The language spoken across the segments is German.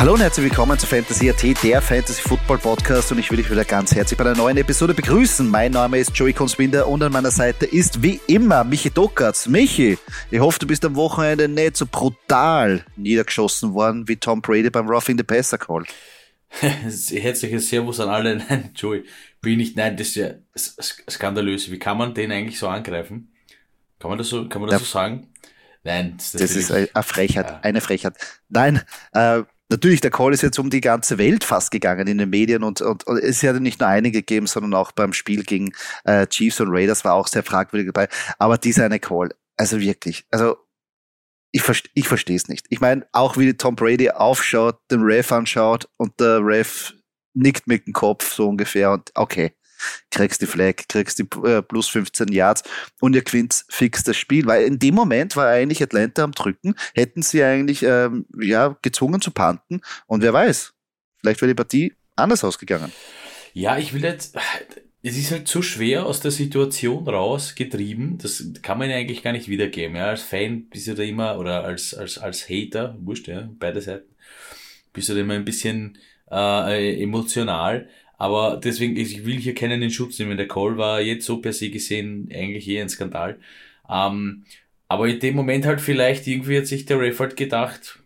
Hallo und herzlich willkommen zu Fantasy AT, der Fantasy Football Podcast und ich will dich wieder ganz herzlich bei einer neuen Episode begrüßen. Mein Name ist Joey Konswinder und an meiner Seite ist wie immer Michi Dockertz. Michi, ich hoffe, du bist am Wochenende nicht so brutal niedergeschossen worden wie Tom Brady beim Roughing the Passer Call. Herzliches Servus an alle. Nein, Joey, bin nicht, nein, das ist ja skandalös. Wie kann man den eigentlich so angreifen? Kann man das so, kann man das ja. so sagen? Nein, das, das ist eine Frechheit, ja. eine Frechheit. Nein, äh, Natürlich, der Call ist jetzt um die ganze Welt fast gegangen in den Medien und, und, und es hat nicht nur einige gegeben, sondern auch beim Spiel gegen äh, Chiefs und Raiders war auch sehr fragwürdig dabei. Aber dieser eine Call, also wirklich, also ich, verste, ich verstehe es nicht. Ich meine, auch wie Tom Brady aufschaut, den Ref anschaut und der Ref nickt mit dem Kopf so ungefähr und okay, kriegst die Flag, kriegst die äh, plus 15 Yards und ihr gewinnt fix das Spiel, weil in dem Moment war eigentlich Atlanta am Drücken, hätten sie eigentlich ähm, ja, gezwungen zu panten und wer weiß, vielleicht wäre die Partie anders ausgegangen. Ja, ich will jetzt, es ist halt zu schwer aus der Situation raus getrieben, das kann man ja eigentlich gar nicht wiedergeben. Ja, als Fan bist du da immer, oder als, als, als Hater, wurscht, ja, beide Seiten, bist du da immer ein bisschen äh, emotional. Aber deswegen, ich will hier keinen in Schutz nehmen. Der Call war jetzt so per se gesehen eigentlich eher ein Skandal. Ähm, aber in dem Moment halt vielleicht irgendwie hat sich der Ref halt gedacht,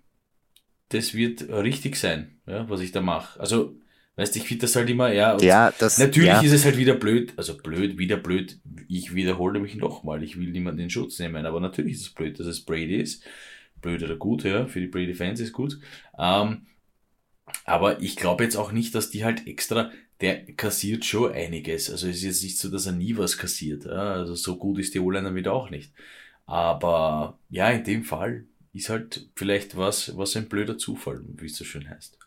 das wird richtig sein, ja, was ich da mache. Also, weißt du, ich finde das halt immer, ja, ja das, natürlich ja. ist es halt wieder blöd, also blöd, wieder blöd, ich wiederhole mich nochmal, ich will niemanden in Schutz nehmen, aber natürlich ist es blöd, dass es Brady ist. Blöd oder gut, ja, für die Brady-Fans ist gut. Ähm, aber ich glaube jetzt auch nicht, dass die halt extra, der kassiert schon einiges. Also es ist jetzt nicht so, dass er nie was kassiert. Also so gut ist die O-Line wieder auch nicht. Aber ja, in dem Fall ist halt vielleicht was, was ein blöder Zufall, wie es so schön heißt.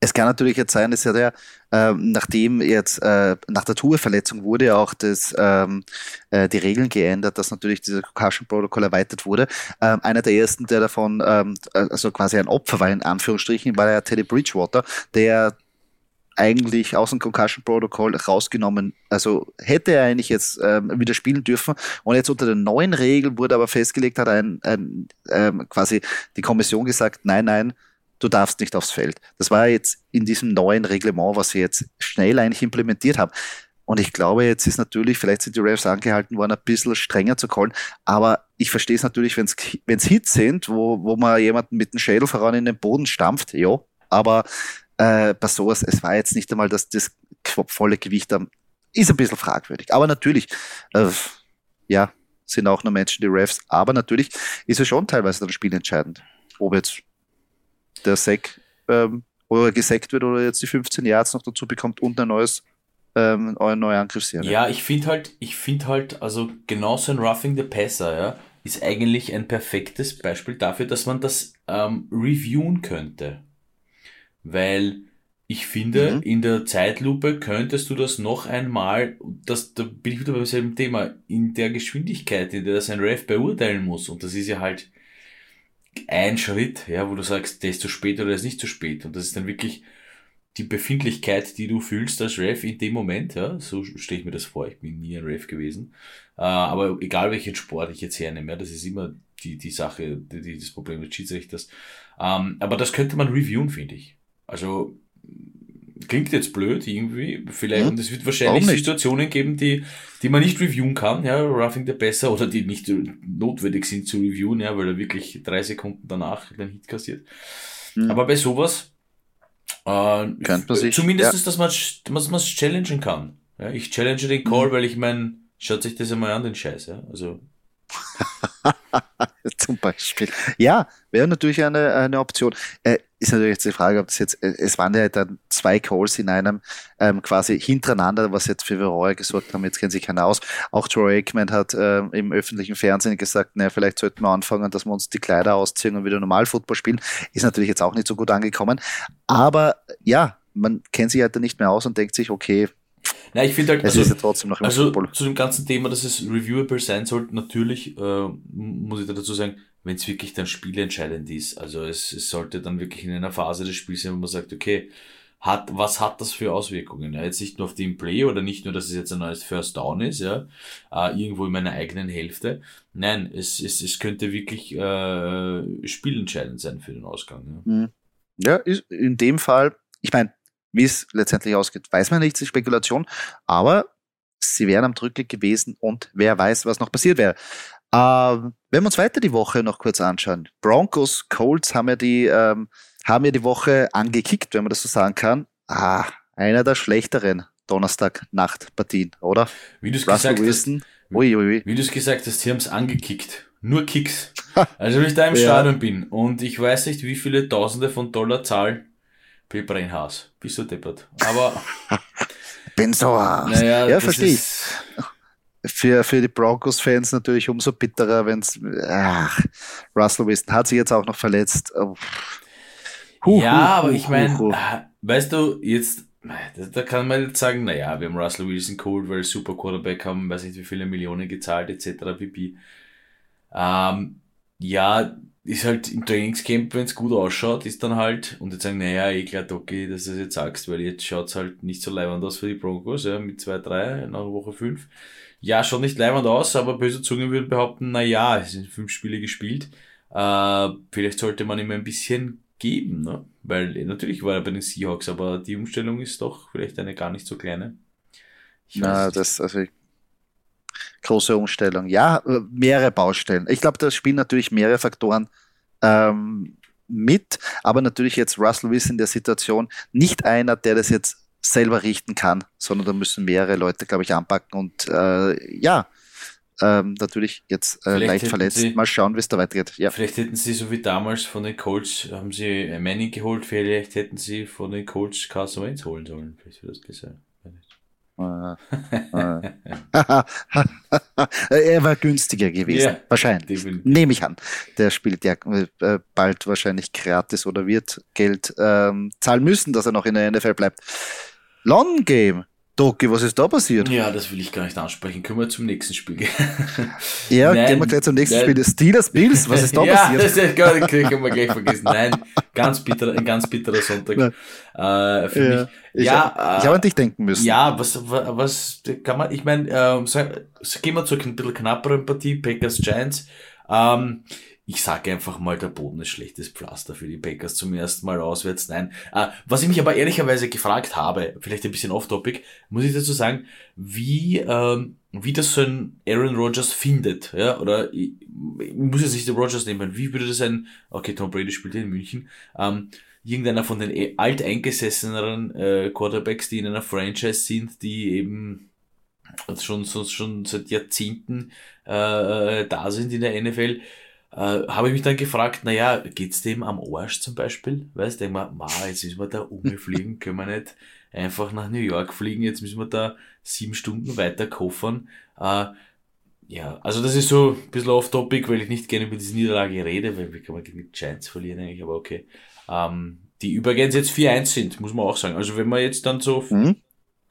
Es kann natürlich jetzt sein, dass ja der, ähm, nachdem jetzt äh, nach der Tourverletzung wurde auch das, ähm, äh, die Regeln geändert, dass natürlich dieser Concussion Protocol erweitert wurde. Ähm, einer der ersten, der davon, ähm, also quasi ein Opfer war in Anführungsstrichen, war ja Teddy Bridgewater, der eigentlich aus dem Concussion Protocol rausgenommen. Also hätte er eigentlich jetzt ähm, wieder spielen dürfen. Und jetzt unter den neuen Regeln wurde aber festgelegt, hat ein, ein ähm, quasi die Kommission gesagt, nein, nein, du darfst nicht aufs Feld. Das war jetzt in diesem neuen Reglement, was sie jetzt schnell eigentlich implementiert haben. Und ich glaube, jetzt ist natürlich, vielleicht sind die Refs angehalten worden, ein bisschen strenger zu callen, aber ich verstehe es natürlich, wenn es Hits sind, wo, wo man jemanden mit dem Schädel voran in den Boden stampft, ja, aber äh, bei sowas, es war jetzt nicht einmal das, das volle Gewicht am, ist ein bisschen fragwürdig. Aber natürlich, äh, ja, sind auch nur Menschen, die Refs, aber natürlich ist es schon teilweise dann spielentscheidend, ob jetzt der Sack ähm, oder gesackt wird oder jetzt die 15 Yards noch dazu bekommt und ein neues ähm, eine neue Angriffsserie. Ja, ich finde halt, ich finde halt, also genau so ein Roughing the Passer, ja, ist eigentlich ein perfektes Beispiel dafür, dass man das ähm, reviewen könnte. Weil ich finde, mhm. in der Zeitlupe könntest du das noch einmal, das, da bin ich wieder beim selben Thema, in der Geschwindigkeit, in der das ein Ref beurteilen muss, und das ist ja halt ein Schritt, ja, wo du sagst, der ist zu spät oder der ist nicht zu spät. Und das ist dann wirklich die Befindlichkeit, die du fühlst als Ref in dem Moment, ja, so stelle ich mir das vor, ich bin nie ein Ref gewesen. Äh, aber egal welchen Sport ich jetzt hernehme, ja, das ist immer die, die Sache, die, die das Problem des Schiedsrichters. Ähm, aber das könnte man reviewen, finde ich. Also klingt jetzt blöd irgendwie, vielleicht, hm? und es wird wahrscheinlich Situationen geben, die, die man nicht reviewen kann, ja, Roughing the Besser, oder die nicht notwendig sind zu reviewen, ja, weil er wirklich drei Sekunden danach den Hit kassiert. Hm. Aber bei sowas, äh, sich, zumindest, ja. dass man, dass man es challengen kann. Ja, ich challenge den Call, hm. weil ich meine, schaut sich das einmal an, den Scheiß, ja, also. Zum Beispiel. Ja, wäre natürlich eine, eine Option. Äh, ist natürlich jetzt die Frage, ob das jetzt, äh, es waren ja dann zwei Calls in einem ähm, quasi hintereinander, was jetzt für Verroy gesorgt haben, jetzt kennt sich keiner aus. Auch Troy Aikman hat äh, im öffentlichen Fernsehen gesagt, naja, vielleicht sollten wir anfangen, dass wir uns die Kleider ausziehen und wieder normal Football spielen. Ist natürlich jetzt auch nicht so gut angekommen. Aber ja, man kennt sich halt da nicht mehr aus und denkt sich, okay, na, ich finde halt, also, ja trotzdem noch also zu dem ganzen Thema, dass es reviewable sein sollte, natürlich, äh, muss ich da dazu sagen, wenn es wirklich dann spielentscheidend ist. Also es, es sollte dann wirklich in einer Phase des Spiels sein, wo man sagt, okay, hat, was hat das für Auswirkungen? Ja, jetzt nicht nur auf den Play oder nicht nur, dass es jetzt ein neues First Down ist, ja, äh, irgendwo in meiner eigenen Hälfte. Nein, es, es, es könnte wirklich äh, spielentscheidend sein für den Ausgang. Ja. Mhm. Ja, in dem Fall, ich meine, wie es letztendlich ausgeht, weiß man nicht, ist Spekulation, aber sie wären am Drücke gewesen und wer weiß, was noch passiert wäre. Ähm, wenn wir uns weiter die Woche noch kurz anschauen. Broncos, Colts haben ja die, ähm, haben ja die Woche angekickt, wenn man das so sagen kann. Ah, einer der schlechteren Donnerstag-Nacht-Partien, oder? Wie du es gesagt Wilson. hast. Ui, ui, ui. Wie du es gesagt hast, sie haben es angekickt. Nur Kicks. Also wenn ich da im ja. Stadion bin und ich weiß nicht, wie viele Tausende von Dollar zahlen, Brennhaus. Bist du deppert. Aber. bin so naja, Ja, verstehe ich. Für, für die Broncos-Fans natürlich umso bitterer, wenn es. Russell Wilson hat sich jetzt auch noch verletzt. Huh, ja, huh, aber huh, ich meine, weißt du, jetzt da kann man jetzt sagen, naja, wir haben Russell Wilson geholt, weil Super Quarterback haben, weiß nicht wie viele Millionen gezahlt, etc. pp. Ähm, ja, ist halt im Trainingscamp, wenn es gut ausschaut, ist dann halt, und jetzt sagen, naja, eh klar, okay, dass du das jetzt sagst, weil jetzt schaut's halt nicht so leibend aus für die Broncos, ja, mit 2-3 nach Woche 5. Ja, schon nicht leibend aus, aber böse Zungen würden behaupten, naja, es sind fünf Spiele gespielt. Äh, vielleicht sollte man ihm ein bisschen geben, ne? Weil äh, natürlich war er bei den Seahawks, aber die Umstellung ist doch vielleicht eine gar nicht so kleine. Ich Na, das, also große Umstellung. Ja, äh, mehrere Baustellen. Ich glaube, da spielen natürlich mehrere Faktoren ähm, mit, aber natürlich jetzt Russell Wilson in der Situation nicht einer, der das jetzt selber richten kann, sondern da müssen mehrere Leute, glaube ich, anpacken und äh, ja, ähm, natürlich jetzt äh, leicht verletzt. Sie, Mal schauen, wie es da weitergeht. Ja. Vielleicht hätten sie, so wie damals von den Colts, haben sie Manning geholt, vielleicht hätten sie von den Colts Carson Wentz holen sollen. Vielleicht wird das besser. Äh, äh. er war günstiger gewesen. Ja, wahrscheinlich. Nehme ich an. Der spielt ja äh, bald wahrscheinlich gratis oder wird Geld ähm, zahlen müssen, dass er noch in der NFL bleibt. Long Game. Doki, was ist da passiert? Ja, das will ich gar nicht ansprechen. Können wir zum nächsten Spiel gehen? ja, nein, gehen wir gleich zum nächsten. Spiel. Steelers Bills, was ist da ja, passiert? Das ist, das können wir gleich vergessen. Nein, ganz bitter, ein ganz bitterer Sonntag. Äh, für ja. mich. Ich, ja, äh, ich habe an dich denken müssen. Ja, was, was kann man, ich meine, ähm, gehen wir zu ein bisschen knapperen Partie, Packers Giants. Ähm, ich sage einfach mal, der Boden ist schlechtes Pflaster für die Packers zum ersten Mal auswärts. Nein. Äh, was ich mich aber ehrlicherweise gefragt habe, vielleicht ein bisschen off-topic, muss ich dazu sagen, wie, ähm, wie das so ein Aaron Rodgers findet, ja, oder ich, ich muss jetzt nicht den Rodgers nehmen, wie würde das ein, okay, Tom Brady spielt in München, ähm, irgendeiner von den e, alteingesesseneren äh, Quarterbacks, die in einer Franchise sind, die eben schon, schon, schon seit Jahrzehnten äh, da sind in der NFL, äh, habe ich mich dann gefragt, naja, geht's dem am Arsch zum Beispiel? Weißt du, denk mal, ma, jetzt müssen wir da umfliegen, können wir nicht einfach nach New York fliegen, jetzt müssen wir da sieben Stunden weiter koffern. Äh, ja, also das ist so ein bisschen off-topic, weil ich nicht gerne über diese Niederlage rede, weil wie kann man gegen die Giants verlieren eigentlich, aber okay. Ähm, die übrigens jetzt 4-1 sind, muss man auch sagen. Also wenn man jetzt dann so, mhm.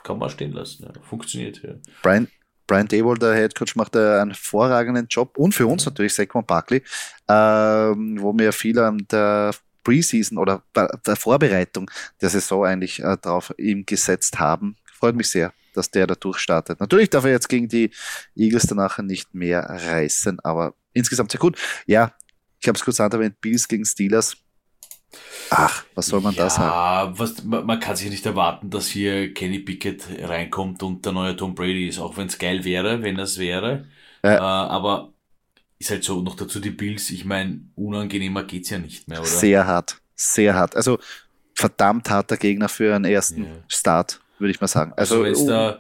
kann man stehen lassen, ja. funktioniert. Ja. Brian, Brian Dable, der Head Coach, macht einen hervorragenden Job und für uns natürlich Saquon Barkley, ähm, wo wir viel an der Preseason oder der Vorbereitung der Saison eigentlich äh, drauf ihm gesetzt haben. Freut mich sehr, dass der da durchstartet. Natürlich darf er jetzt gegen die Eagles danach nicht mehr reißen, aber insgesamt sehr gut. Ja, ich habe es kurz erwähnt, Bills gegen Steelers Ach, was soll man ja, da sagen? Was, man kann sich nicht erwarten, dass hier Kenny Pickett reinkommt und der neue Tom Brady ist, auch wenn es geil wäre, wenn es wäre. Ja. Äh, aber ist halt so, noch dazu die Bills, ich meine, unangenehmer geht's ja nicht mehr, oder? Sehr hart, sehr hart. Also verdammt harter Gegner für einen ersten ja. Start, würde ich mal sagen. Also, also wenn da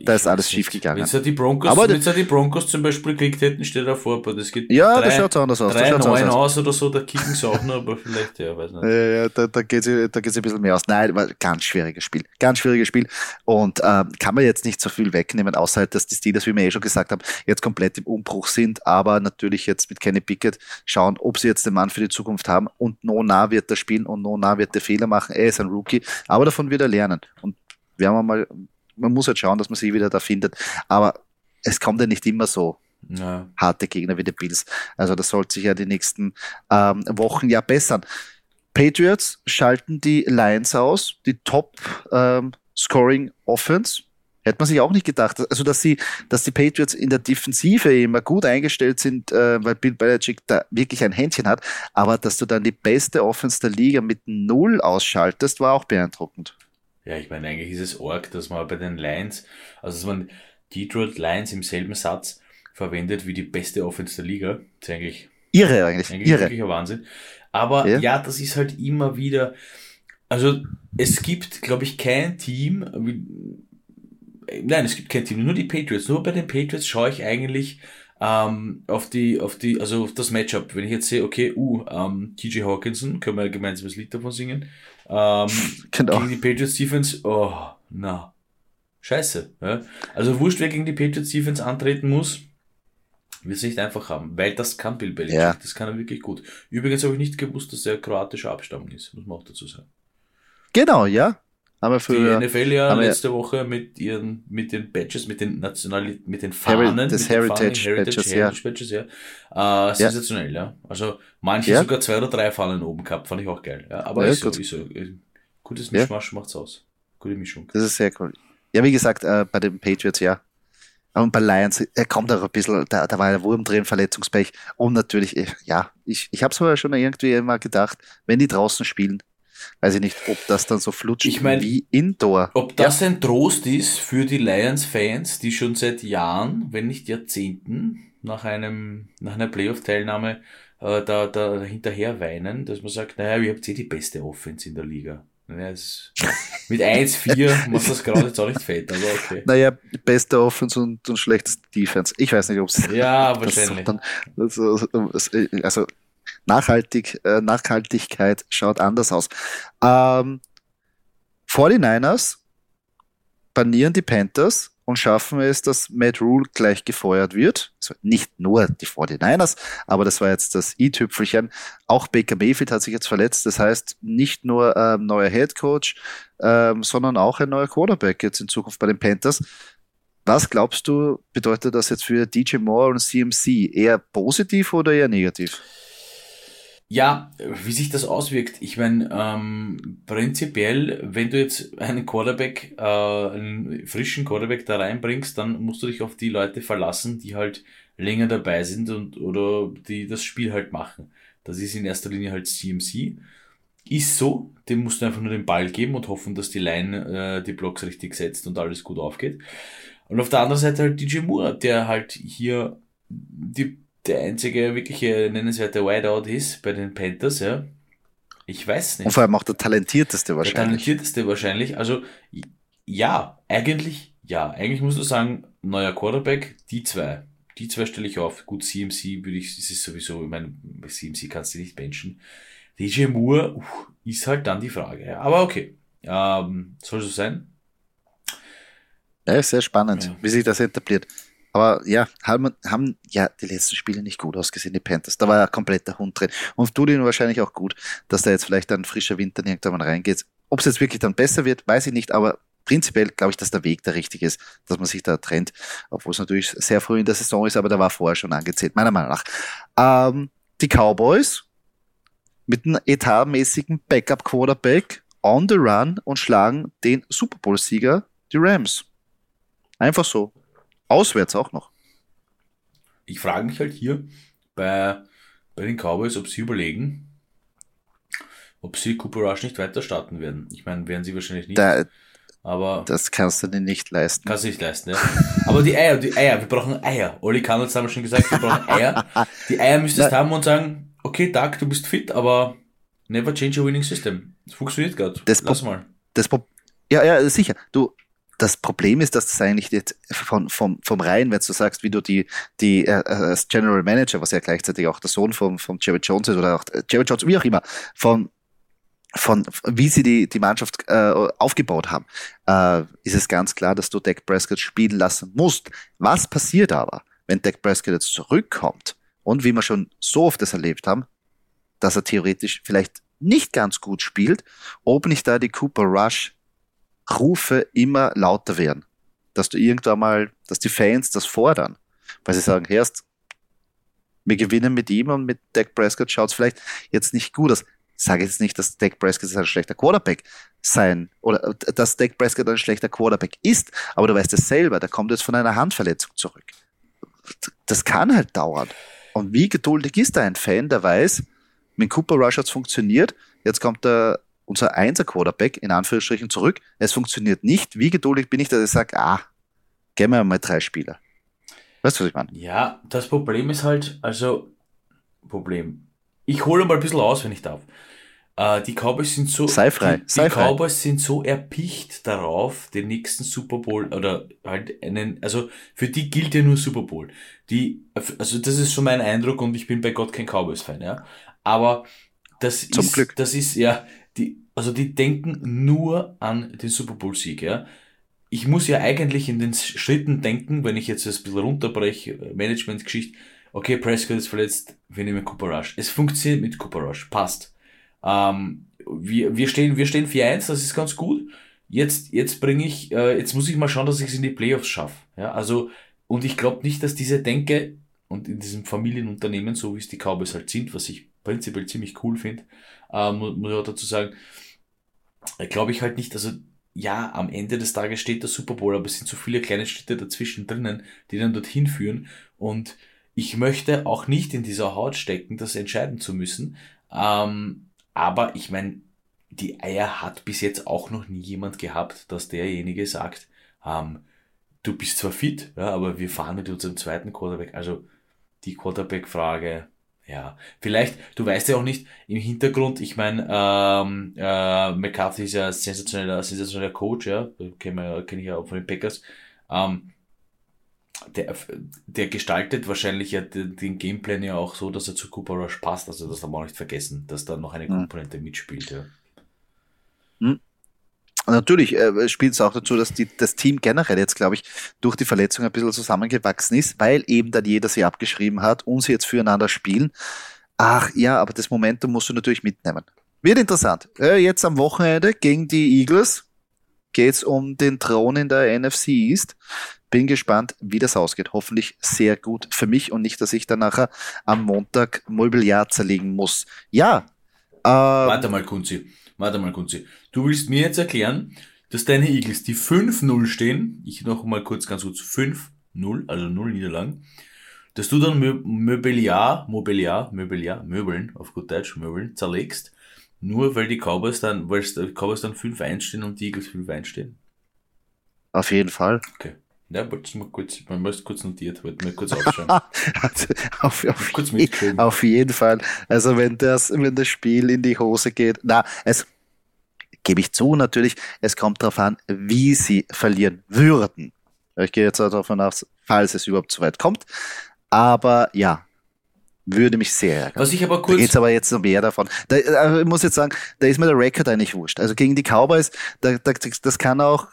da ist alles schief gegangen. Wenn die Broncos, aber wenn die Broncos zum Beispiel gekriegt hätten, steht da vor, aber das geht ja, da schaut anders aus. Drei, neun aus oder so, da kicken sie auch noch, aber vielleicht, ja, weiß nicht. Ja, ja da, da geht es da geht's ein bisschen mehr aus. Nein, war ganz schwieriges Spiel. Ganz schwieriges Spiel. Und ähm, kann man jetzt nicht so viel wegnehmen, außer halt, dass die Steelers, wie wir eh schon gesagt haben, jetzt komplett im Umbruch sind, aber natürlich jetzt mit Kenny Pickett schauen, ob sie jetzt den Mann für die Zukunft haben. Und Nona wird er spielen und Nona wird der Fehler machen. Er ist ein Rookie, aber davon wird er lernen. Und werden wir mal man muss halt schauen, dass man sie wieder da findet. Aber es kommt ja nicht immer so ja. harte Gegner wie die Bills. Also das sollte sich ja die nächsten ähm, Wochen ja bessern. Patriots schalten die Lions aus, die Top ähm, Scoring Offense. Hätte man sich auch nicht gedacht. Also, dass sie, dass die Patriots in der Defensive immer gut eingestellt sind, äh, weil Bill Belichick da wirklich ein Händchen hat. Aber dass du dann die beste Offense der Liga mit Null ausschaltest, war auch beeindruckend. Ja, ich meine, eigentlich ist es arg, dass man bei den Lions, also dass man Detroit Lions im selben Satz verwendet wie die beste Offense der Liga. Das ist eigentlich irre eigentlich. eigentlich irre. wirklich ein Wahnsinn. Aber ja. ja, das ist halt immer wieder, also es gibt, glaube ich, kein Team, nein, es gibt kein Team, nur die Patriots. Nur bei den Patriots schaue ich eigentlich ähm, auf die, auf die, also auf das Matchup. Wenn ich jetzt sehe, okay, uh, ähm, TJ Hawkinson, können wir gemeinsam das Lied davon singen. Ähm, genau. Gegen die Patriots Defense, oh, na, scheiße. Ja? Also wurscht, wer gegen die Patriots Defense antreten muss, wir es nicht einfach haben, weil das kann Bill Belichick, ja. das kann er wirklich gut. Übrigens habe ich nicht gewusst, dass er kroatischer Abstammung ist, muss man auch dazu sagen. Genau, ja. Aber für, die NFL ja letzte Woche mit ihren, mit den Badges, mit den Nationalität, mit den Fahnen, das Heritage, Fahnen, Heritage Badges, Heritage ja. Badges, ja. Äh, sensationell, ja. Also manche ja. sogar zwei oder drei Fahnen oben gehabt, fand ich auch geil. Ja, aber ja, ist, so, ist so. Gutes Mischmasch ja. macht's aus. Gute Mischung. Das ist sehr cool. Ja, wie gesagt, äh, bei den Patriots, ja. Und bei Lions, er kommt auch ein bisschen, da, da war ja Wurm drin, Verletzungspech. Und natürlich, ja, ich, ich habe es schon irgendwie immer gedacht, wenn die draußen spielen, weiß ich nicht, ob das dann so flutscht ich mein, wie Indoor. Ob das ja. ein Trost ist für die Lions-Fans, die schon seit Jahren, wenn nicht Jahrzehnten, nach einem, nach einer Playoff-Teilnahme äh, da, da hinterher weinen, dass man sagt, naja, ihr habt eh die beste Offense in der Liga. Ja, es, mit 1-4 macht das gerade jetzt auch nicht fett, aber okay. Naja, beste Offense und, und schlechteste Defense. Ich weiß nicht, ob es. Ja, wahrscheinlich. Dann, also, also Nachhaltig, äh, Nachhaltigkeit schaut anders aus. Ähm, 49ers banieren die Panthers und schaffen es, dass Matt Rule gleich gefeuert wird. Also nicht nur die 49ers, aber das war jetzt das i-Tüpfelchen. Auch Baker Mayfield hat sich jetzt verletzt. Das heißt, nicht nur ähm, neuer Head Coach, ähm, sondern auch ein neuer Quarterback jetzt in Zukunft bei den Panthers. Was glaubst du, bedeutet das jetzt für DJ Moore und CMC? Eher positiv oder eher negativ? Ja, wie sich das auswirkt. Ich meine, ähm, prinzipiell, wenn du jetzt einen Quarterback, äh, einen frischen Quarterback da reinbringst, dann musst du dich auf die Leute verlassen, die halt länger dabei sind und oder die das Spiel halt machen. Das ist in erster Linie halt CMC. Ist so, dem musst du einfach nur den Ball geben und hoffen, dass die Line äh, die Blocks richtig setzt und alles gut aufgeht. Und auf der anderen Seite halt DJ Moore, der halt hier die der einzige wirkliche nennenswerte Wideout ist bei den Panthers, ja. Ich weiß nicht. Und vor allem auch der talentierteste wahrscheinlich. Der talentierteste wahrscheinlich. Also, ja, eigentlich, ja. Eigentlich musst du sagen, neuer Quarterback, die zwei. Die zwei stelle ich auf. Gut, CMC würde ich, das ist sowieso, ich meine, bei CMC kannst du nicht benchen. DJ Moore uh, ist halt dann die Frage. Ja. Aber okay, ähm, soll so sein. Ja, ist sehr spannend, ja. wie sich das etabliert. Aber ja, haben, haben ja die letzten Spiele nicht gut ausgesehen, die Panthers. Da war ja komplett der Hund drin. Und tut ihnen wahrscheinlich auch gut, dass da jetzt vielleicht ein frischer Winter irgendwann reingeht. Ob es jetzt wirklich dann besser wird, weiß ich nicht, aber prinzipiell glaube ich, dass der Weg der richtige ist, dass man sich da trennt, obwohl es natürlich sehr früh in der Saison ist, aber da war vorher schon angezählt, meiner Meinung nach. Ähm, die Cowboys mit einem etatmäßigen Backup-Quarterback on the run und schlagen den Super Bowl-Sieger, die Rams. Einfach so. Auswärts auch noch. Ich frage mich halt hier bei, bei den Cowboys, ob sie überlegen, ob sie Cooper Rush nicht weiter starten werden. Ich meine, werden sie wahrscheinlich nicht. Da, aber das kannst du dir nicht leisten. Kannst du nicht leisten, ja. aber die Eier, die Eier, wir brauchen Eier. Oli Kannels haben wir schon gesagt, wir brauchen Eier. Die Eier müsstest haben und sagen, okay, Doug, du bist fit, aber never change a winning system. Das funktioniert gerade. Lass mal. Das ja, ja, sicher. Du, das Problem ist, dass das eigentlich jetzt von, vom, vom Rhein, wenn du sagst, wie du die, die äh, als General Manager, was ja gleichzeitig auch der Sohn von, von Jerry Jones ist oder auch äh, Jerry Jones, wie auch immer, von, von wie sie die, die Mannschaft äh, aufgebaut haben, äh, ist es ganz klar, dass du Dak Prescott spielen lassen musst. Was passiert aber, wenn Dak Prescott jetzt zurückkommt und wie wir schon so oft das erlebt haben, dass er theoretisch vielleicht nicht ganz gut spielt, ob nicht da die Cooper Rush Rufe immer lauter werden. Dass du irgendwann mal, dass die Fans das fordern. Weil sie sagen, erst, wir gewinnen mit ihm und mit Dak Prescott schaut es vielleicht jetzt nicht gut aus. sage jetzt nicht, dass Dak Prescott ein schlechter Quarterback sein oder dass Dak Prescott ein schlechter Quarterback ist, aber du weißt es selber, der kommt jetzt von einer Handverletzung zurück. Das kann halt dauern. Und wie geduldig ist da ein Fan, der weiß, mit Cooper Rush hat es funktioniert, jetzt kommt der, unser Einser-Quarterback in Anführungsstrichen zurück, es funktioniert nicht. Wie geduldig bin ich, dass ich sage, ah, gehen wir mal drei Spieler. Weißt du, was ich meine? Ja, das Problem ist halt, also, Problem. Ich hole mal ein bisschen aus, wenn ich darf. Äh, die Cowboys sind so, Sei frei. Die, Sei die frei. Cowboys sind so erpicht darauf, den nächsten Super Bowl oder halt einen, also für die gilt ja nur Super Bowl. Die, also das ist so mein Eindruck und ich bin bei Gott kein Cowboys-Fan, ja. Aber das Zum ist, Glück. das ist ja, die, also die denken nur an den Super Bowl-Sieg, ja. Ich muss ja eigentlich in den Schritten denken, wenn ich jetzt das ein bisschen runterbreche, Management-Geschichte, okay, Prescott ist verletzt, wir nehmen Cooper Rush. Es funktioniert mit Cooper Rush, passt. Ähm, wir, wir stehen, wir stehen 4-1, das ist ganz gut. Jetzt, jetzt bringe ich, äh, jetzt muss ich mal schauen, dass ich es in die Playoffs schaffe. Ja, also, und ich glaube nicht, dass diese Denke und in diesem Familienunternehmen, so wie es die Cowboys halt sind, was ich prinzipiell ziemlich cool finde, äh, muss, ich auch dazu sagen, äh, glaube ich halt nicht, also ja, am Ende des Tages steht der Super Bowl, aber es sind so viele kleine Schritte dazwischen drinnen, die dann dorthin führen. Und ich möchte auch nicht in dieser Haut stecken, das entscheiden zu müssen. Ähm, aber ich meine, die Eier hat bis jetzt auch noch nie jemand gehabt, dass derjenige sagt, ähm, du bist zwar fit, ja, aber wir fahren mit unserem zweiten Quarterback. Also die Quarterback-Frage, ja, vielleicht, du weißt ja auch nicht, im Hintergrund, ich meine, ähm, äh, McCarthy ist ja ein sensationeller, sensationeller Coach, ja, kenne kenn ich ja auch von den Packers. Ähm, der, der gestaltet wahrscheinlich ja den, Gameplan ja auch so, dass er zu Cooper Rush passt. Also das darf man auch nicht vergessen, dass da noch eine Mhm. Komponente mitspielt. Ja. Natürlich äh, spielt es auch dazu, dass die, das Team generell jetzt, glaube ich, durch die Verletzung ein bisschen zusammengewachsen ist, weil eben dann jeder sie abgeschrieben hat und sie jetzt füreinander spielen. Ach ja, aber das Momentum musst du natürlich mitnehmen. Wird interessant. Äh, jetzt am Wochenende gegen die Eagles geht's um den Thron in der NFC East. Bin gespannt, wie das ausgeht. Hoffentlich sehr gut für mich und nicht, dass ich dann nachher am Montag Mobiliar zerlegen muss. Ja. Äh, Warte mal, Kunzi. Warte mal, Kunzi. Du willst mir jetzt erklären, dass deine Eagles, die 5-0 stehen, ich noch mal kurz ganz kurz, 5-0, also 0 Niederlagen, dass du dann Mö Mobiliar, Mobiliar, Mobiliar, Möbeln, auf gut Deutsch, Möbeln, zerlegst, nur weil die Cowboys dann, weil die Cowboys dann 5-1 stehen und die Eagles 5-1 stehen. auf jeden Fall. Okay. Ja, wollte ich mal kurz, man muss kurz notiert, wollte mir kurz aufschauen. auf, auf, kurz mitgeschrieben. auf jeden Fall. Also wenn das, wenn das Spiel in die Hose geht, na, es gebe ich zu natürlich, es kommt darauf an, wie sie verlieren würden. Ich gehe jetzt davon aus, falls es überhaupt so weit kommt. Aber ja, würde mich sehr ärgern. Was ich aber Da kurz, geht's aber jetzt noch mehr davon. Da, äh, ich muss jetzt sagen, da ist mir der Rekord eigentlich wurscht. Also gegen die Cowboys, da, da, das kann auch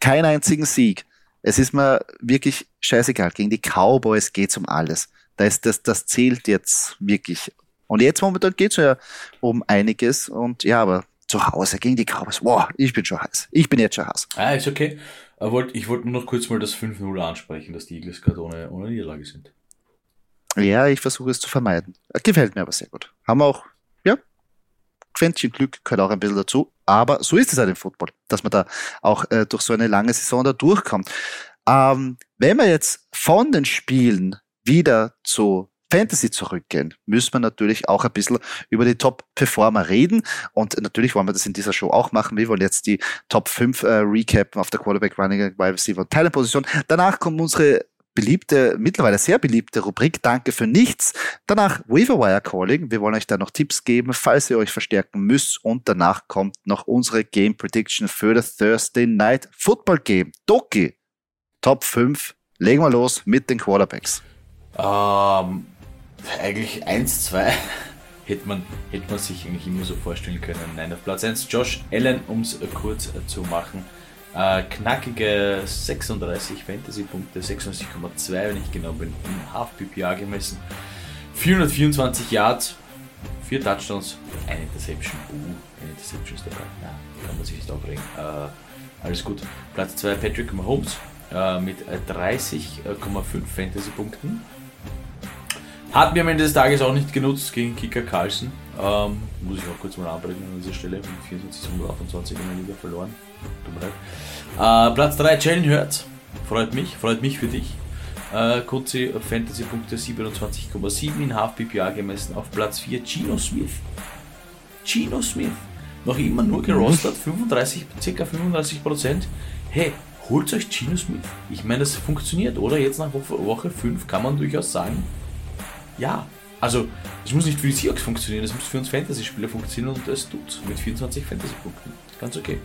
keinen einzigen Sieg. Es ist mir wirklich scheißegal. Gegen die Cowboys geht's um alles. Da ist das, das zählt jetzt wirklich. Und jetzt momentan geht's ja um einiges. Und ja, aber zu Hause gegen die Cowboys, boah, ich bin schon heiß. Ich bin jetzt schon heiß. ah, ist okay. Ich wollte wollt nur noch kurz mal das 5-0 ansprechen, dass die Eagles gerade ohne, ohne Niederlage sind. Ja, ich versuche es zu vermeiden. Gefällt mir aber sehr gut. Haben wir auch, ja, Quäntchen Glück gehört auch ein bisschen dazu. Aber so ist es halt im Football, dass man da auch äh, durch so eine lange Saison da durchkommt. Ähm, wenn wir jetzt von den Spielen wieder zu Fantasy zurückgehen, müssen wir natürlich auch ein bisschen über die Top-Performer reden. Und natürlich wollen wir das in dieser Show auch machen. Wir wollen jetzt die Top 5 äh, recappen auf der Quarterback, Running, Wide Receiver und Teilenposition. Danach kommt unsere beliebte, mittlerweile sehr beliebte Rubrik Danke für nichts. Danach Waiverwire Calling. Wir wollen euch da noch Tipps geben, falls ihr euch verstärken müsst. Und danach kommt noch unsere Game Prediction für das Thursday Night Football Game. Doki, Top 5. Legen wir los mit den Quarterbacks. Ähm, eigentlich 1, 2 hätte man, hätte man sich eigentlich immer so vorstellen können. Nein, auf Platz 1 Josh Allen, um es kurz zu machen. Äh, knackige 36 Fantasy-Punkte, 96,2, wenn ich genau bin, im Half-PPA gemessen. 424 Yards, 4 Touchdowns, eine Interception. Uh, eine Interception ist dabei. Ja, kann man sich nicht aufregen. Äh, alles gut. Platz 2 Patrick Mahomes äh, mit äh, 30,5 Fantasy-Punkten. Hat mir am Ende des Tages auch nicht genutzt gegen Kicker Carlson. Ähm, muss ich auch kurz mal anbringen an dieser Stelle. Mit 24 zu 128 in der Liga verloren. Äh, Platz 3, Jalen Hurts. Freut mich, freut mich für dich. Äh, kurze Fantasy-Punkte 27,7 in Half PPA gemessen. Auf Platz 4 Gino Smith. Gino Smith. Noch immer nur gerostet, 35, ca. 35%. Hey, holt euch Gino Smith. Ich meine, das funktioniert, oder? Jetzt nach Woche 5 kann man durchaus sagen, ja. Also, das muss nicht für die Seahawks funktionieren, das muss für uns Fantasy-Spieler funktionieren und das tut mit 24 Fantasy-Punkten. Ganz okay.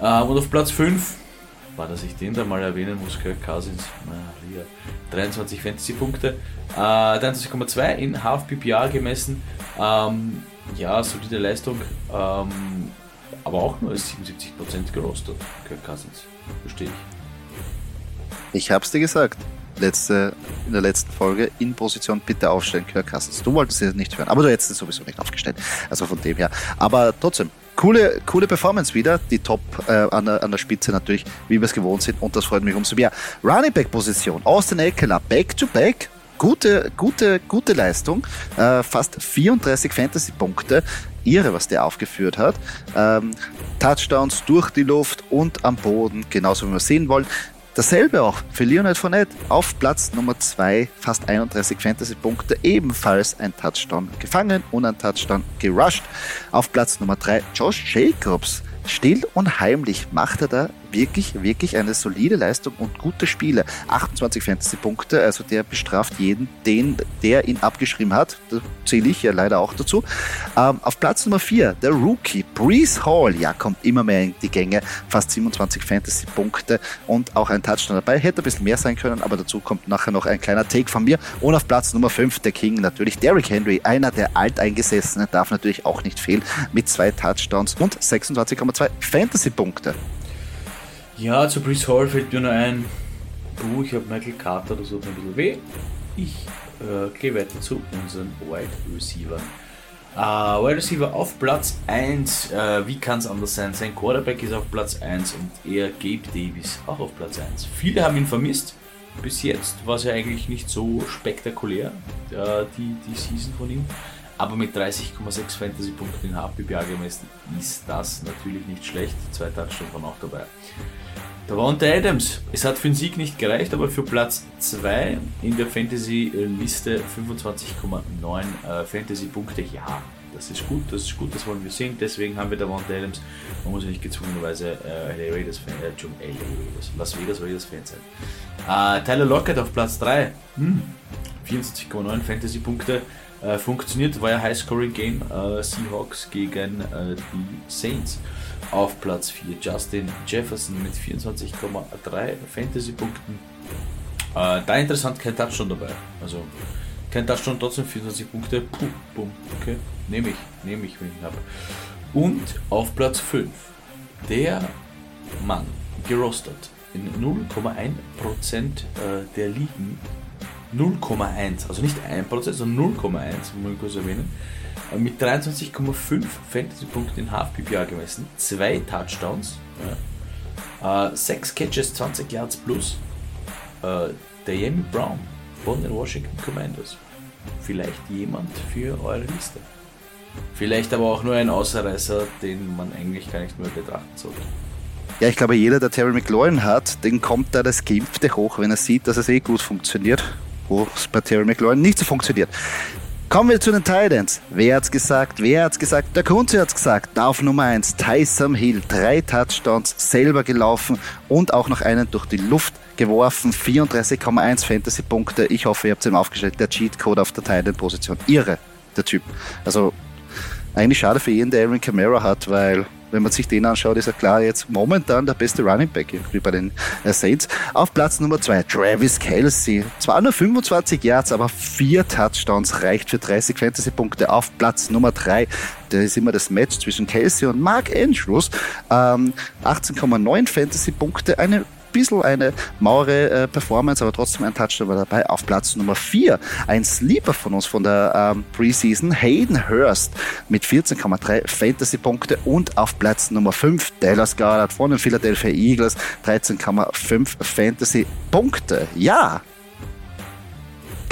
Äh, und auf Platz 5 war, dass ich den da mal erwähnen muss, Kirk Cousins, Maria, 23 Fantasy-Punkte, äh, 23,2 in Half PPR gemessen, ähm, ja, solide Leistung, ähm, aber auch nur 77% gerostet, Kirk Cousins, verstehe ich. Ich hab's dir gesagt, letzte, in der letzten Folge, in Position bitte aufstellen, Kirk Cousins. Du wolltest es nicht hören, aber du hättest es sowieso nicht aufgestellt, also von dem her. Aber trotzdem, coole, coole Performance wieder. Die Top äh, an, der, an der Spitze natürlich, wie wir es gewohnt sind. Und das freut mich umso mehr. Running Back Position. Austin Eckler, Back to Back. Gute, gute, gute Leistung. Äh, fast 34 Fantasy-Punkte. Irre, was der aufgeführt hat. Ähm, Touchdowns durch die Luft und am Boden, genauso wie wir sehen wollen. Dasselbe auch für Leonard Fournette auf Platz Nummer 2, fast 31 Fantasy-Punkte, ebenfalls ein Touchdown gefangen und ein Touchdown gerusht. Auf Platz Nummer 3 Josh Jacobs. Still und heimlich macht er da wirklich, wirklich eine solide Leistung und gute Spiele. 28 Fantasy-Punkte, also der bestraft jeden, den, der ihn abgeschrieben hat. Da zähle ich ja leider auch dazu. Ähm, auf Platz Nummer 4, der Rookie, Breeze Hall. Ja, kommt immer mehr in die Gänge. Fast 27 Fantasy-Punkte und auch ein Touchdown dabei. Hätte ein bisschen mehr sein können, aber dazu kommt nachher noch ein kleiner Take von mir. Und auf Platz Nummer 5, der King, natürlich Derrick Henry, einer der Alteingesessenen, darf natürlich auch nicht fehlen, mit zwei Touchdowns und 26,2 Fantasy-Punkte. Ja, zu Brees Hall fällt mir nur ein, puh, ich habe Michael Carter, das tut mir ein bisschen weh. Ich äh, gehe weiter zu unseren Wide Receiver. Uh, Wide Receiver auf Platz 1, uh, wie kann es anders sein? Sein Quarterback ist auf Platz 1 und er, Gabe Davis, auch auf Platz 1. Viele haben ihn vermisst. Bis jetzt war es ja eigentlich nicht so spektakulär, uh, die, die Season von ihm. Aber mit 30,6 Fantasy-Punkten in HPBA gemessen ist das natürlich nicht schlecht. Zwei Touchdowns waren auch dabei. Da war Adams. Es hat für den Sieg nicht gereicht, aber für Platz 2 in der Fantasy-Liste 25,9 äh, Fantasy-Punkte. Ja, das ist gut, das ist gut, das wollen wir sehen. Deswegen haben wir da Davante Adams. Man muss ja nicht gezwungenerweise äh, LA Raiders Fan, äh, LA Raiders, Las Vegas Raiders Fan sein. Äh, Tyler Lockett auf Platz 3. Hm. 24,9 Fantasy-Punkte. Äh, funktioniert, war ja High-Scoring-Game. Äh, Seahawks gegen äh, die Saints auf Platz 4 Justin Jefferson mit 24,3 Fantasy-Punkten. Äh, da interessant, kein Touchdown dabei. Also kein Touchdown, trotzdem 24 Punkte. Puh, boom, okay. Nehme ich, nehme ich, wenn ich habe. Und auf Platz 5 der Mann gerostet in 0,1% äh, der Ligen. 0,1, also nicht 1%, sondern 0,1, muss ich kurz erwähnen mit 23,5 Fantasy-Punkten in Half-PPA gemessen, zwei Touchdowns, ja. äh, sechs Catches, 20 Yards plus. Äh, der Jamie Brown von den Washington Commanders. Vielleicht jemand für eure Liste. Vielleicht aber auch nur ein Außerreißer, den man eigentlich gar nicht mehr betrachten sollte. Ja, ich glaube, jeder, der Terry McLaurin hat, den kommt da das Geimpfte hoch, wenn er sieht, dass es eh gut funktioniert, wo es bei Terry McLaurin nicht so funktioniert. Kommen wir zu den Titans. Wer hat's gesagt? Wer hat's gesagt? Der Kunze hat's gesagt. Auf Nummer 1 Tyson Hill. Drei Touchdowns selber gelaufen und auch noch einen durch die Luft geworfen. 34,1 Fantasy-Punkte. Ich hoffe, ihr habt ihn aufgestellt. Der Cheatcode auf der Titan-Position. Irre, der Typ. Also eigentlich schade für jeden, der Aaron Camara hat, weil wenn man sich den anschaut, ist er klar jetzt momentan der beste Running Back bei den äh, Saints. Auf Platz Nummer 2 Travis Kelsey. Zwar nur 25 Yards, aber vier Touchdowns reicht für 30 Fantasy-Punkte. Auf Platz Nummer 3 da ist immer das Match zwischen Kelsey und Mark Andrews. Ähm, 18,9 Fantasy-Punkte, eine bisschen eine maure äh, Performance, aber trotzdem ein Touchdown war dabei. Auf Platz Nummer 4 ein Sleeper von uns von der ähm, Preseason, Hayden Hurst mit 14,3 Fantasy-Punkte und auf Platz Nummer 5 Dallas Goddard von den Philadelphia Eagles 13,5 Fantasy-Punkte. Ja,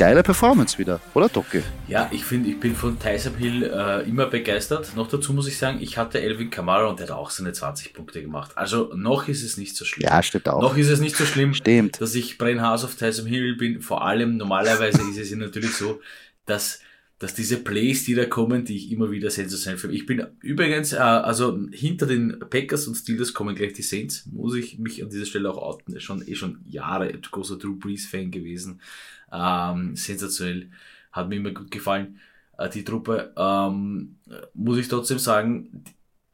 geile Performance wieder, oder Doki? Ja, ich finde, ich bin von Tyson Hill äh, immer begeistert. Noch dazu muss ich sagen, ich hatte Elvin Kamara und der hat auch seine 20 Punkte gemacht. Also noch ist es nicht so schlimm. Ja, stimmt auch. Noch ist es nicht so schlimm, stimmt. dass ich Brain House auf Tyson Hill bin. Vor allem, normalerweise ist es ja natürlich so, dass dass diese Plays, die da kommen, die ich immer wieder sensationell finde. Ich bin übrigens, äh, also hinter den Packers und Steelers kommen gleich die Saints, muss ich mich an dieser Stelle auch outen. Schon eh schon Jahre großer Drew Brees Fan gewesen. Ähm, sensationell. Hat mir immer gut gefallen, äh, die Truppe. Ähm, muss ich trotzdem sagen,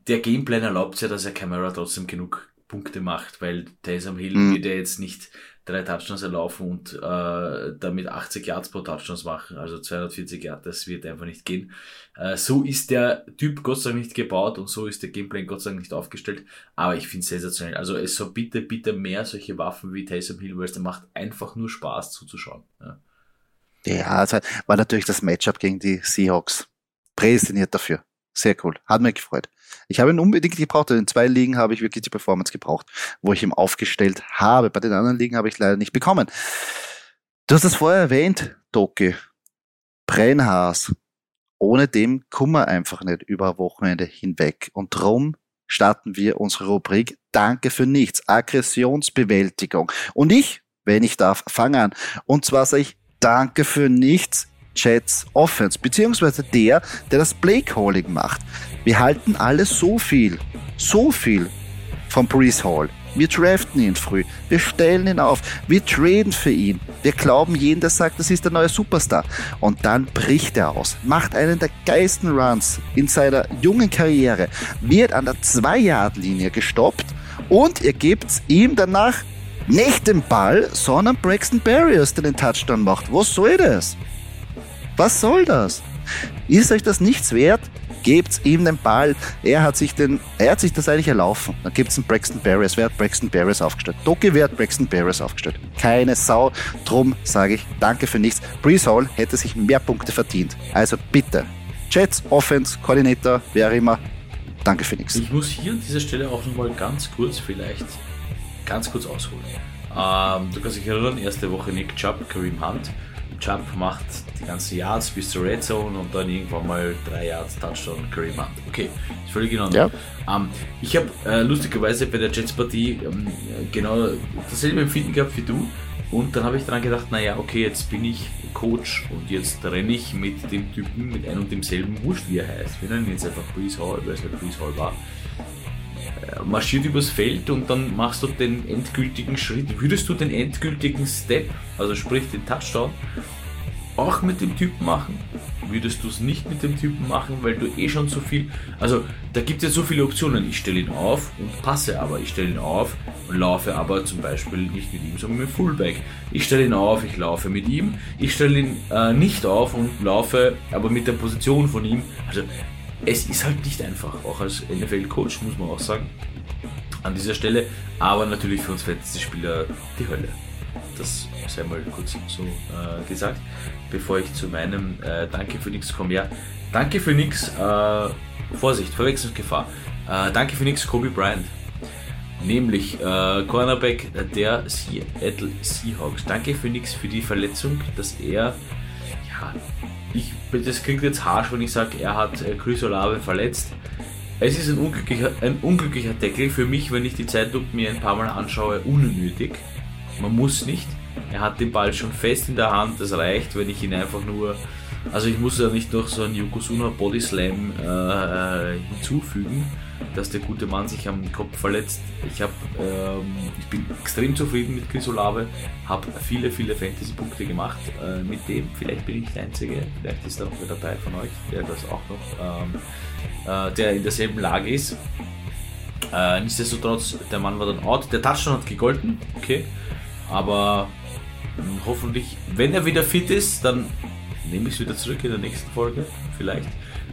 der Gameplan erlaubt ja, dass er Camera trotzdem genug Punkte macht, weil Taysom Hill mhm. wird ja jetzt nicht drei Touchdowns erlaufen und äh, damit 80 Yards pro Touchdowns machen, also 240 Yards, das wird einfach nicht gehen. Äh, so ist der Typ Gott sei Dank nicht gebaut und so ist der Gameplan Gott sei Dank nicht aufgestellt, aber ich finde es sensationell. Also es soll bitte, bitte mehr solche Waffen wie Taysom Hill, weil es macht einfach nur Spaß zuzuschauen. Ja, ja also war natürlich das Matchup gegen die Seahawks. Prädestiniert dafür. Sehr cool. Hat mich gefreut. Ich habe ihn unbedingt gebraucht. In zwei Ligen habe ich wirklich die Performance gebraucht, wo ich ihn aufgestellt habe. Bei den anderen Ligen habe ich leider nicht bekommen. Du hast es vorher erwähnt, Doki. Brennhaas. Ohne dem kommen wir einfach nicht über Wochenende hinweg. Und darum starten wir unsere Rubrik Danke für nichts. Aggressionsbewältigung. Und ich, wenn ich darf, fange an. Und zwar sage ich Danke für nichts Jets Offense, beziehungsweise der, der das Play-Calling macht. Wir halten alle so viel, so viel von Brees Hall. Wir draften ihn früh, wir stellen ihn auf, wir traden für ihn. Wir glauben jeden, der sagt, das ist der neue Superstar. Und dann bricht er aus, macht einen der geilsten Runs in seiner jungen Karriere, wird an der 2-Yard-Linie gestoppt und ihr gebt ihm danach nicht den Ball, sondern Braxton Barriers, der den Touchdown macht. Was soll das? Was soll das? Ist euch das nichts wert? Gebt ihm den Ball. Er hat sich den, er hat sich das eigentlich erlaufen. Dann gibt es einen Braxton Barriers. Wer hat Braxton Barriers aufgestellt? Doki, wer hat Braxton Barriers aufgestellt? Keine Sau. Drum sage ich danke für nichts. Brees Hall hätte sich mehr Punkte verdient. Also bitte. Jets, Offense, Koordinator, wer immer. Danke für nichts. Ich muss hier an dieser Stelle auch nochmal ganz kurz vielleicht, ganz kurz ausholen. Ähm, du kannst dich erinnern, erste Woche Nick Chubb, Kareem Hunt. Jump macht die ganzen Yards bis zur Red Zone und dann irgendwann mal drei Yards Touchdown Kareem Hunt. Okay, ist völlig in Ordnung. Ja. Ähm, ich habe äh, lustigerweise bei der Jets-Partie ähm, genau dasselbe Empfinden gehabt wie du. Und dann habe ich daran gedacht, naja, okay, jetzt bin ich Coach und jetzt renne ich mit dem Typen, mit einem und demselben Wurscht, wie er heißt. Wir nennen ihn jetzt einfach Breeze Hall, weil es nicht Breeze Hall war. Marschiert übers Feld und dann machst du den endgültigen Schritt. Würdest du den endgültigen Step, also sprich den Touchdown, auch mit dem Typen machen? Würdest du es nicht mit dem Typen machen, weil du eh schon so viel. Also da gibt es ja so viele Optionen. Ich stelle ihn auf und passe aber. Ich stelle ihn auf und laufe aber zum Beispiel nicht mit ihm, sondern mit Fullback. Ich stelle ihn auf, ich laufe mit ihm. Ich stelle ihn äh, nicht auf und laufe aber mit der Position von ihm. Also es ist halt nicht einfach, auch als NFL-Coach muss man auch sagen, an dieser Stelle, aber natürlich für uns Fantasy-Spieler die Hölle. Das sei mal kurz so äh, gesagt, bevor ich zu meinem äh, Danke für nichts komme. Ja, Danke für nichts, äh, Vorsicht, Verwechslungsgefahr. Äh, danke für nichts, Kobe Bryant. Nämlich äh, Cornerback der Seattle Seahawks. Danke für nichts für die Verletzung, dass er ja, ich, das klingt jetzt harsch, wenn ich sage, er hat äh, Chris Olave verletzt. Es ist ein unglücklicher, ein unglücklicher Deckel für mich, wenn ich die Zeitlupe mir ein paar Mal anschaue, unnötig. Man muss nicht. Er hat den Ball schon fest in der Hand, das reicht, wenn ich ihn einfach nur. Also ich muss ja nicht noch so einen Yokozuna Body Slam äh, äh hinzufügen dass der gute Mann sich am Kopf verletzt. Ich, hab, ähm, ich bin extrem zufrieden mit Chris Olave, habe viele, viele Fantasy-Punkte gemacht äh, mit dem. Vielleicht bin ich der Einzige, vielleicht ist da noch wer dabei von euch, der das auch noch, ähm, äh, der in derselben Lage ist. Äh, nichtsdestotrotz, der Mann war dann out. Der Touchdown hat gegolten, okay, aber hm, hoffentlich, wenn er wieder fit ist, dann nehme ich es wieder zurück in der nächsten Folge, vielleicht.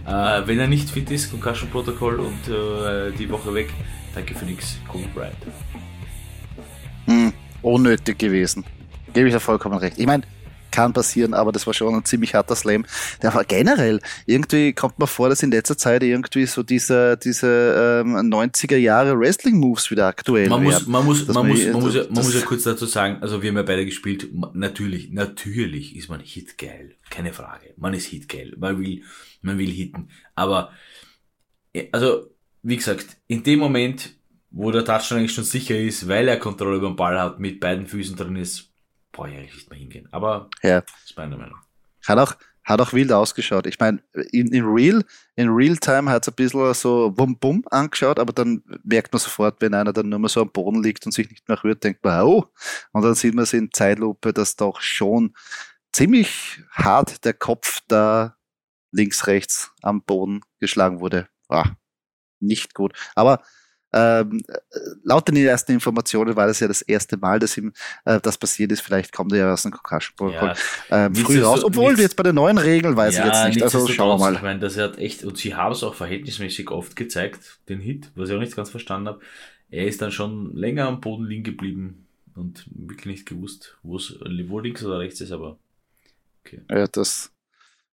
Äh, wenn er nicht fit ist, Concussion Protokoll und äh, die Woche weg, danke für nichts, Kobe Bryant. Hm, unnötig gewesen. Gebe ich da vollkommen recht. Ich meine, kann passieren, aber das war schon ein ziemlich harter Slam. Der war generell, irgendwie kommt mir vor, dass in letzter Zeit irgendwie so diese, diese ähm, 90er Jahre Wrestling-Moves wieder aktuell man werden. Muss, man muss, man, muss, man, muss ja, man muss ja kurz dazu sagen, also wir haben ja beide gespielt, natürlich, natürlich ist man hitgeil, keine Frage. Man ist hitgeil, man will, man will hitten. Aber, äh, also, wie gesagt, in dem Moment, wo der Touchdown eigentlich schon sicher ist, weil er Kontrolle über den Ball hat, mit beiden Füßen drin ist, brauche ich eigentlich nicht mehr hingehen. Aber ja. das ist meine Meinung. Hat auch, hat auch wild ausgeschaut. Ich meine, in, in Real, in Real Time hat es ein bisschen so bum bum angeschaut, aber dann merkt man sofort, wenn einer dann nur mal so am Boden liegt und sich nicht mehr rührt, denkt man, oh, und dann sieht man es in Zeitlupe, dass doch schon ziemlich hart der Kopf da links, rechts am Boden geschlagen wurde. Ah, nicht gut. Aber ähm, laut den ersten Informationen war das ja das erste Mal, dass ihm äh, das passiert ist. Vielleicht kommt er ja aus dem Concussion-Protokoll ja, ähm, früh raus. Obwohl nichts, jetzt bei den neuen Regeln weiß ja, ich jetzt nicht. Also schauen wir mal. Ich meine, das hat echt, und sie haben es auch verhältnismäßig oft gezeigt, den Hit, was ich auch nicht ganz verstanden habe. Er ist dann schon länger am Boden liegen geblieben und wirklich nicht gewusst, wo es wo links oder rechts ist, aber okay. Ja, das,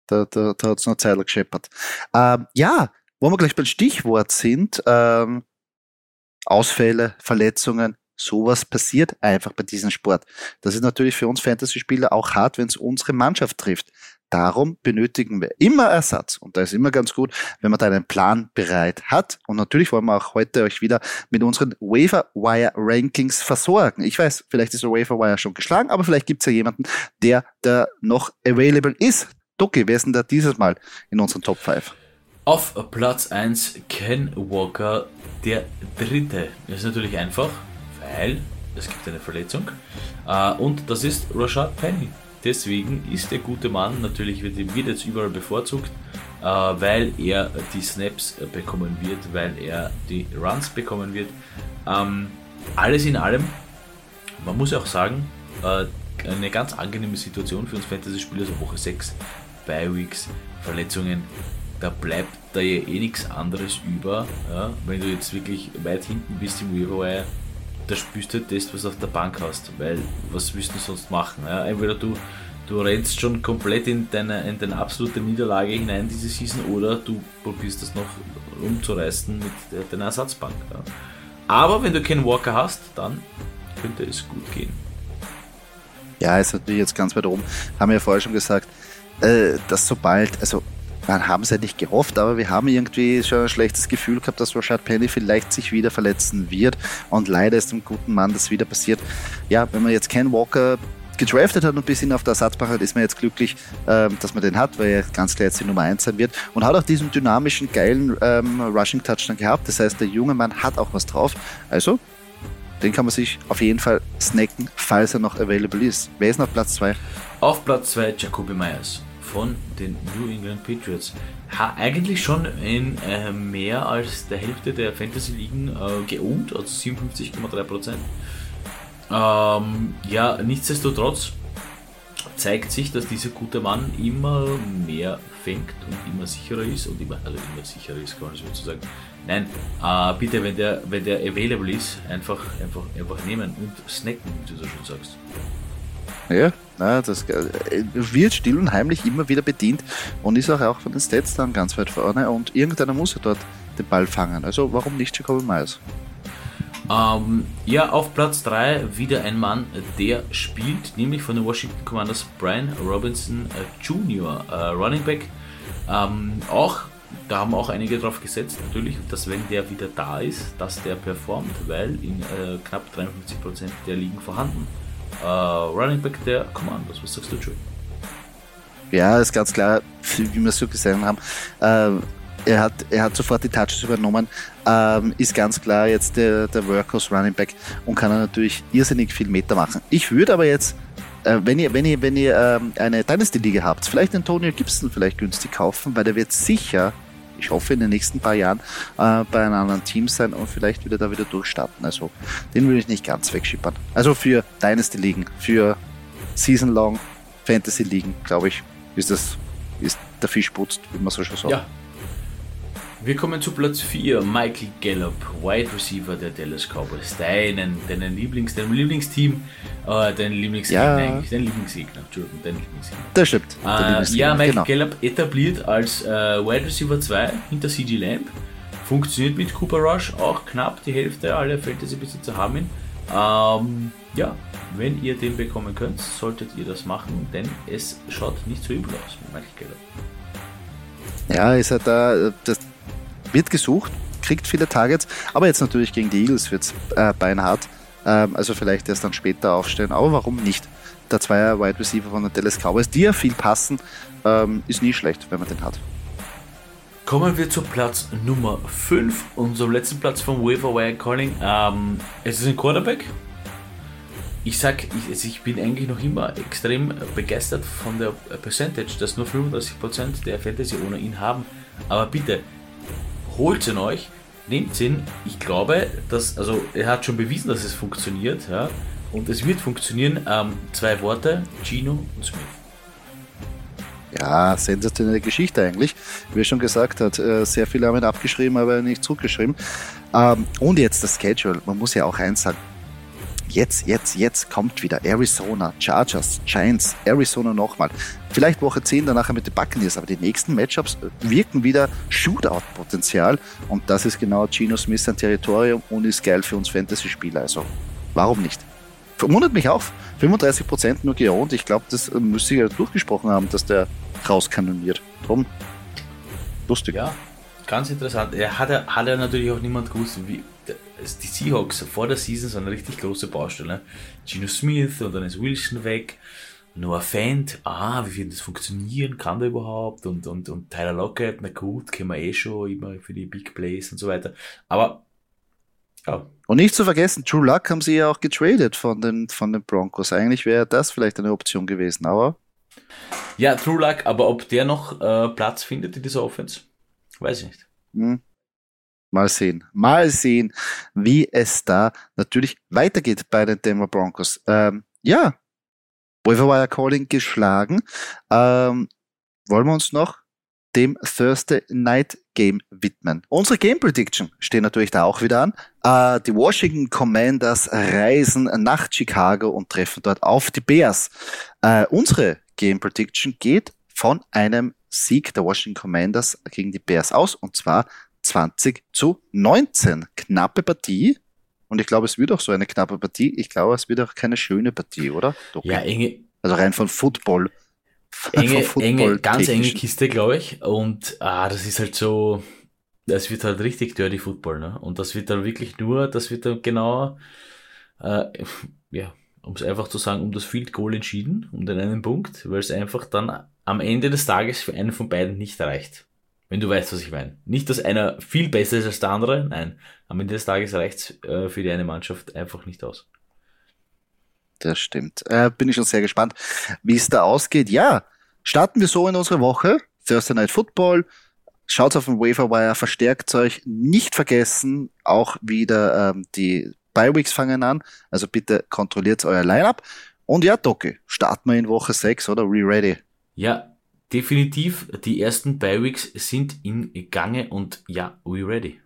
da, da, da hat es noch Zeit gescheppert. Ähm, ja, wo wir gleich beim Stichwort sind, ähm, Ausfälle, Verletzungen, sowas passiert einfach bei diesem Sport. Das ist natürlich für uns Fantasy-Spieler auch hart, wenn es unsere Mannschaft trifft. Darum benötigen wir immer Ersatz. Und da ist immer ganz gut, wenn man da einen Plan bereit hat. Und natürlich wollen wir auch heute euch wieder mit unseren Waiver-Wire-Rankings versorgen. Ich weiß, vielleicht ist der Waiver-Wire schon geschlagen, aber vielleicht gibt es ja jemanden, der da noch available ist. Doki, wer ist denn da dieses Mal in unseren Top 5? Auf Platz 1 Ken Walker, der dritte. Das ist natürlich einfach, weil es gibt eine Verletzung. Äh, und das ist Rashad Penny. Deswegen ist der gute Mann, natürlich wird, wird jetzt überall bevorzugt, äh, weil er die Snaps bekommen wird, weil er die Runs bekommen wird. Ähm, alles in allem, man muss auch sagen, äh, eine ganz angenehme Situation für uns Fantasy-Spieler, so Woche 6, Bi-Weeks, Verletzungen, da bleibt da ja eh nichts anderes über. Ja? Wenn du jetzt wirklich weit hinten bist im Waiver da spürst du halt das, was du auf der Bank hast. Weil, was willst du sonst machen? Ja? Entweder du, du rennst schon komplett in deine, in deine absolute Niederlage hinein diese Season oder du probierst das noch umzureißen mit deiner Ersatzbank. Ja? Aber wenn du keinen Walker hast, dann könnte es gut gehen. Ja, ist natürlich jetzt ganz weit oben. Haben wir ja vorher schon gesagt, äh, dass sobald, also man haben es ja nicht gehofft, aber wir haben irgendwie schon ein schlechtes Gefühl gehabt, dass Rashad Penny vielleicht sich wieder verletzen wird. Und leider ist dem guten Mann das wieder passiert. Ja, wenn man jetzt Ken Walker gedraftet hat und bis ihn auf der Ersatzbank hat, ist man jetzt glücklich, ähm, dass man den hat, weil er ganz klar jetzt die Nummer 1 sein wird und hat auch diesen dynamischen, geilen ähm, Rushing Touchdown gehabt. Das heißt, der junge Mann hat auch was drauf. Also, den kann man sich auf jeden Fall snacken, falls er noch available ist. Wer ist noch auf Platz 2? Auf Platz 2 Jacoby Myers von den New England Patriots. Ha, eigentlich schon in äh, mehr als der Hälfte der Fantasy-Ligen äh, geohnt, also 57,3%. Ähm, ja, nichtsdestotrotz zeigt sich, dass dieser gute Mann immer mehr fängt und immer sicherer ist und immer, also immer sicherer ist, kann man so sagen. Nein, äh, bitte, wenn der, wenn der available ist, einfach, einfach, einfach nehmen und snacken, wie du so schon sagst. Ja, na, das äh, wird still und heimlich immer wieder bedient und ist auch, auch von den Stats dann ganz weit vorne und irgendeiner muss ja dort den Ball fangen. Also warum nicht Jacoby Myers? Ähm, ja, auf Platz 3 wieder ein Mann, der spielt, nämlich von den Washington Commanders Brian Robinson äh, Jr., äh, Running Back. Ähm, auch, da haben auch einige drauf gesetzt, natürlich, dass wenn der wieder da ist, dass der performt, weil in äh, knapp 53% der Ligen vorhanden Uh, Running Back der Commandos. Was sagst du, Joey? Ja, ist ganz klar, wie wir es so gesehen haben. Ähm, er, hat, er hat sofort die Touches übernommen, ähm, ist ganz klar jetzt der, der Workhorse Running Back und kann natürlich irrsinnig viel Meter machen. Ich würde aber jetzt, äh, wenn ihr, wenn ihr, wenn ihr ähm, eine Dynasty-Liga habt, vielleicht Antonio Gibson vielleicht günstig kaufen, weil der wird sicher ich hoffe, in den nächsten paar Jahren äh, bei einem anderen Team sein und vielleicht wieder da wieder durchstarten. Also den würde ich nicht ganz wegschippern. Also für Dynasty-Ligen, für Season-Long Fantasy-Ligen, glaube ich, ist das ist der Fisch putzt, wie man so schon sagt. Ja. Wir kommen zu Platz 4. Michael Gallup, Wide Receiver der Dallas Cowboys. Deinen, deinen Lieblings, deinem Lieblingsteam, äh, dein Lieblingsgegner ja. eigentlich, dein Lieblingsgegner, Entschuldigung, dein Lieblingsgegner. Das stimmt. Äh, ja, Michael genau. Gallup etabliert als äh, Wide Receiver 2 hinter CG Lamb. Funktioniert mit Cooper Rush auch knapp die Hälfte aller Fantasy-Besitzer haben ihn. Ähm, ja, wenn ihr den bekommen könnt, solltet ihr das machen, denn es schaut nicht so übel aus mit Michael Gallup. Ja, ist halt da, das wird gesucht, kriegt viele Targets, aber jetzt natürlich gegen die Eagles wird es äh, beinhart. Ähm, also vielleicht erst dann später aufstellen, aber warum nicht? Der Zweier Wide Receiver von den Dallas Cowboys, die ja viel passen, ähm, ist nie schlecht, wenn man den hat. Kommen wir zu Platz Nummer 5, unserem letzten Platz vom Waiver Wire Calling. Ähm, es ist ein Quarterback. Ich sag, ich, also ich bin eigentlich noch immer extrem begeistert von der Percentage, dass nur 35% der Fantasy ohne ihn haben. Aber bitte, holt ihn euch, nehmt ihn. Ich glaube, dass, also er hat schon bewiesen, dass es funktioniert, ja, und es wird funktionieren. Ähm, zwei Worte, Gino und Smith. Ja, sensationelle Geschichte eigentlich. Wie er schon gesagt hat, äh, sehr viele haben ihn abgeschrieben, aber nicht zurückgeschrieben. Ähm, und jetzt das Schedule. Man muss ja auch eins sagen. Jetzt, jetzt, jetzt kommt wieder Arizona, Chargers, Giants, Arizona nochmal. Vielleicht Woche 10 danach mit den Buccaneers, aber die nächsten Matchups wirken wieder Shootout-Potenzial und das ist genau Geno Smith sein Territorium und ist geil für uns Fantasy-Spieler. Also, warum nicht? Verwundert mich auch. 35% nur geohnt. Ich glaube, das müsste ich ja durchgesprochen haben, dass der rauskanoniert. Drum, lustig. Ja, ganz interessant. Er hat, hat ja natürlich auch niemand gewusst, wie, die Seahawks vor der Season so eine richtig große Baustelle. Gino Smith und dann ist Wilson weg. Noah Fant, ah, wie wird das funktionieren? Kann der überhaupt? Und, und, und Tyler Lockett, na gut, kennen wir eh schon immer für die Big Plays und so weiter. Aber, ja. Und nicht zu vergessen, True Luck haben sie ja auch getradet von den, von den Broncos. Eigentlich wäre das vielleicht eine Option gewesen, aber. Ja, True Luck, aber ob der noch äh, Platz findet in dieser Offense, weiß ich nicht. Hm. Mal sehen, mal sehen, wie es da natürlich weitergeht bei den Denver Broncos. Ähm, ja, Wire Calling geschlagen. Ähm, wollen wir uns noch dem Thursday Night Game widmen. Unsere Game Prediction steht natürlich da auch wieder an. Äh, die Washington Commanders reisen nach Chicago und treffen dort auf die Bears. Äh, unsere Game Prediction geht von einem Sieg der Washington Commanders gegen die Bears aus und zwar 20 zu 19. Knappe Partie. Und ich glaube, es wird auch so eine knappe Partie. Ich glaube, es wird auch keine schöne Partie, oder? Doch. Ja, enge. Also rein von Football. Enge, von Football enge ganz enge Kiste, glaube ich. Und ah, das ist halt so, das wird halt richtig Dirty Football, ne? Und das wird dann wirklich nur, das wird dann genau, äh, ja, um es einfach zu sagen, um das Field Goal entschieden, um den einen Punkt, weil es einfach dann am Ende des Tages für einen von beiden nicht reicht. Wenn du weißt, was ich meine. Nicht, dass einer viel besser ist als der andere, nein. Am Ende des Tages reicht äh, für die eine Mannschaft einfach nicht aus. Das stimmt. Äh, bin ich schon sehr gespannt, wie es da ausgeht. Ja, starten wir so in unsere Woche. Thursday Night Football. Schaut auf den Waferwire, verstärkt euch. Nicht vergessen, auch wieder ähm, die Bi-Weeks fangen an. Also bitte kontrolliert euer Lineup. Und ja, Doki, starten wir in Woche 6, oder? We ready? Ja, Definitiv, die ersten Bi-Weeks sind in Gange und ja, we ready.